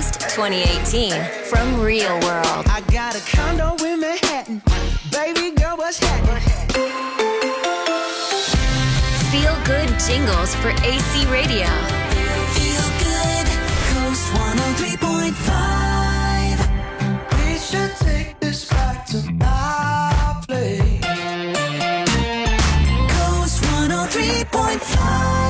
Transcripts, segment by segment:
KOST 2018 from ReelWorld. I got a condo in Manhattan. Baby girl, what's happening? Feel good jingles for AC Radio. Feel good. KOST 103.5. We should take this back to our place. KOST 103.5.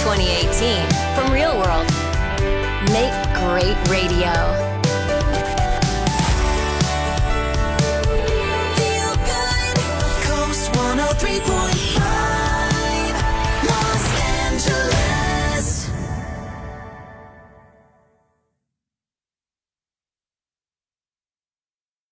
2018 from ReelWorld. Make great radio. Feel good. KOST 103.5.